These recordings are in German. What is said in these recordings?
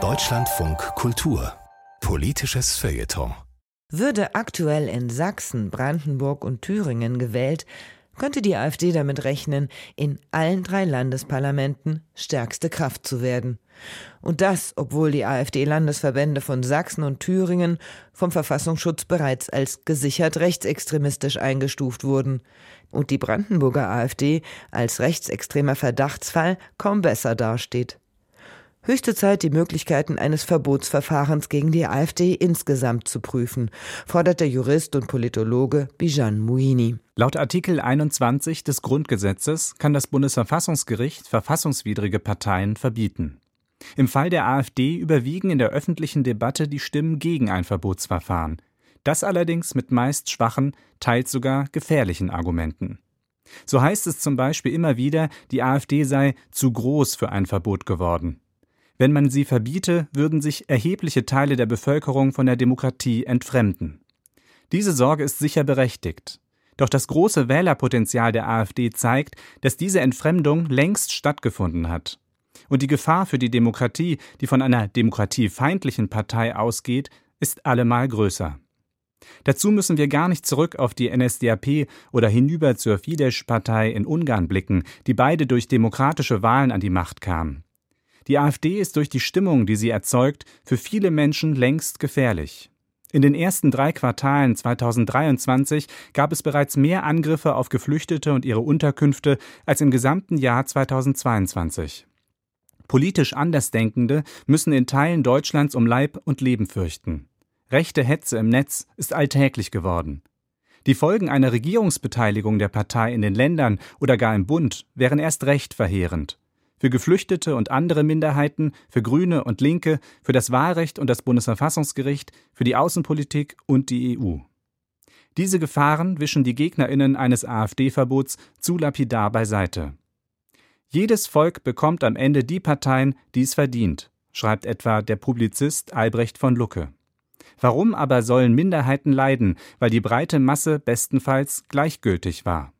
Deutschlandfunk Kultur. Politisches Feuilleton. Würde aktuell in Sachsen, Brandenburg und Thüringen gewählt, könnte die AfD damit rechnen, in allen drei Landesparlamenten stärkste Kraft zu werden. Und das, obwohl die AfD-Landesverbände von Sachsen und Thüringen vom Verfassungsschutz bereits als gesichert rechtsextremistisch eingestuft wurden und die Brandenburger AfD als rechtsextremer Verdachtsfall kaum besser dasteht. Höchste Zeit, die Möglichkeiten eines Verbotsverfahrens gegen die AfD insgesamt zu prüfen, fordert der Jurist und Politologe Bijan Muini. Laut Artikel 21 des Grundgesetzes kann das Bundesverfassungsgericht verfassungswidrige Parteien verbieten. Im Fall der AfD überwiegen in der öffentlichen Debatte die Stimmen gegen ein Verbotsverfahren. Das allerdings mit meist schwachen, teils sogar gefährlichen Argumenten. So heißt es zum Beispiel immer wieder, die AfD sei zu groß für ein Verbot geworden. Wenn man sie verbiete, würden sich erhebliche Teile der Bevölkerung von der Demokratie entfremden. Diese Sorge ist sicher berechtigt. Doch das große Wählerpotenzial der AfD zeigt, dass diese Entfremdung längst stattgefunden hat. Und die Gefahr für die Demokratie, die von einer demokratiefeindlichen Partei ausgeht, ist allemal größer. Dazu müssen wir gar nicht zurück auf die NSDAP oder hinüber zur Fidesz-Partei in Ungarn blicken, die beide durch demokratische Wahlen an die Macht kamen. Die AfD ist durch die Stimmung, die sie erzeugt, für viele Menschen längst gefährlich. In den ersten drei Quartalen 2023 gab es bereits mehr Angriffe auf Geflüchtete und ihre Unterkünfte als im gesamten Jahr 2022. Politisch Andersdenkende müssen in Teilen Deutschlands um Leib und Leben fürchten. Rechte Hetze im Netz ist alltäglich geworden. Die Folgen einer Regierungsbeteiligung der Partei in den Ländern oder gar im Bund wären erst recht verheerend für Geflüchtete und andere Minderheiten, für Grüne und Linke, für das Wahlrecht und das Bundesverfassungsgericht, für die Außenpolitik und die EU. Diese Gefahren wischen die Gegnerinnen eines AfD-Verbots zu lapidar beiseite. Jedes Volk bekommt am Ende die Parteien, die es verdient, schreibt etwa der Publizist Albrecht von Lucke. Warum aber sollen Minderheiten leiden, weil die breite Masse bestenfalls gleichgültig war?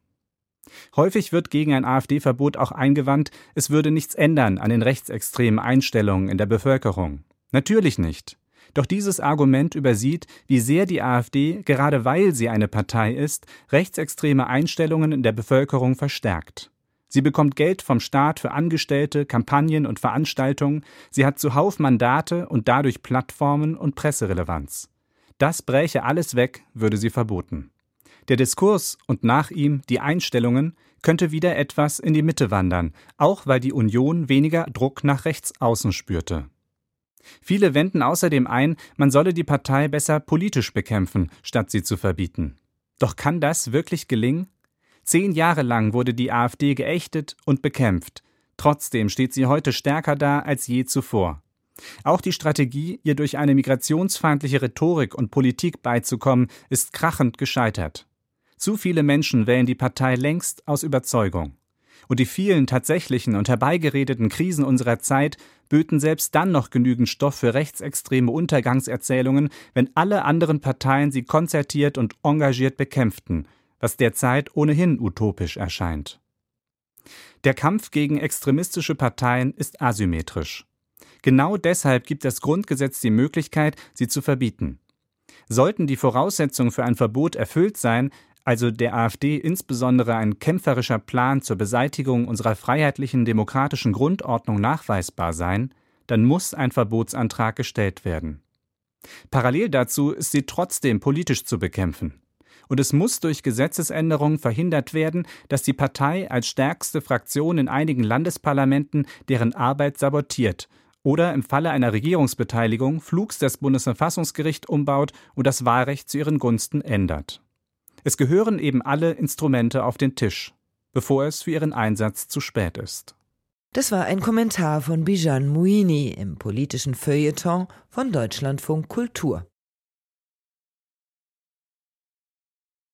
Häufig wird gegen ein AfD-Verbot auch eingewandt, es würde nichts ändern an den rechtsextremen Einstellungen in der Bevölkerung. Natürlich nicht. Doch dieses Argument übersieht, wie sehr die AfD, gerade weil sie eine Partei ist, rechtsextreme Einstellungen in der Bevölkerung verstärkt. Sie bekommt Geld vom Staat für Angestellte, Kampagnen und Veranstaltungen, sie hat zuhauf Mandate und dadurch Plattformen und Presserelevanz. Das bräche alles weg, würde sie verboten. Der Diskurs und nach ihm die Einstellungen könnte wieder etwas in die Mitte wandern, auch weil die Union weniger Druck nach rechts außen spürte. Viele wenden außerdem ein, man solle die Partei besser politisch bekämpfen, statt sie zu verbieten. Doch kann das wirklich gelingen? Zehn Jahre lang wurde die AfD geächtet und bekämpft. Trotzdem steht sie heute stärker da als je zuvor. Auch die Strategie, ihr durch eine migrationsfeindliche Rhetorik und Politik beizukommen, ist krachend gescheitert. Zu viele Menschen wählen die Partei längst aus Überzeugung. Und die vielen tatsächlichen und herbeigeredeten Krisen unserer Zeit böten selbst dann noch genügend Stoff für rechtsextreme Untergangserzählungen, wenn alle anderen Parteien sie konzertiert und engagiert bekämpften, was derzeit ohnehin utopisch erscheint. Der Kampf gegen extremistische Parteien ist asymmetrisch. Genau deshalb gibt das Grundgesetz die Möglichkeit, sie zu verbieten. Sollten die Voraussetzungen für ein Verbot erfüllt sein, also der AfD insbesondere ein kämpferischer Plan zur Beseitigung unserer freiheitlichen demokratischen Grundordnung nachweisbar sein, dann muss ein Verbotsantrag gestellt werden. Parallel dazu ist sie trotzdem politisch zu bekämpfen. Und es muss durch Gesetzesänderungen verhindert werden, dass die Partei als stärkste Fraktion in einigen Landesparlamenten deren Arbeit sabotiert oder im Falle einer Regierungsbeteiligung flugs das Bundesverfassungsgericht umbaut und das Wahlrecht zu ihren Gunsten ändert. Es gehören eben alle Instrumente auf den Tisch, bevor es für ihren Einsatz zu spät ist. Das war ein Kommentar von Bijan Muini im politischen Feuilleton von Deutschlandfunk Kultur.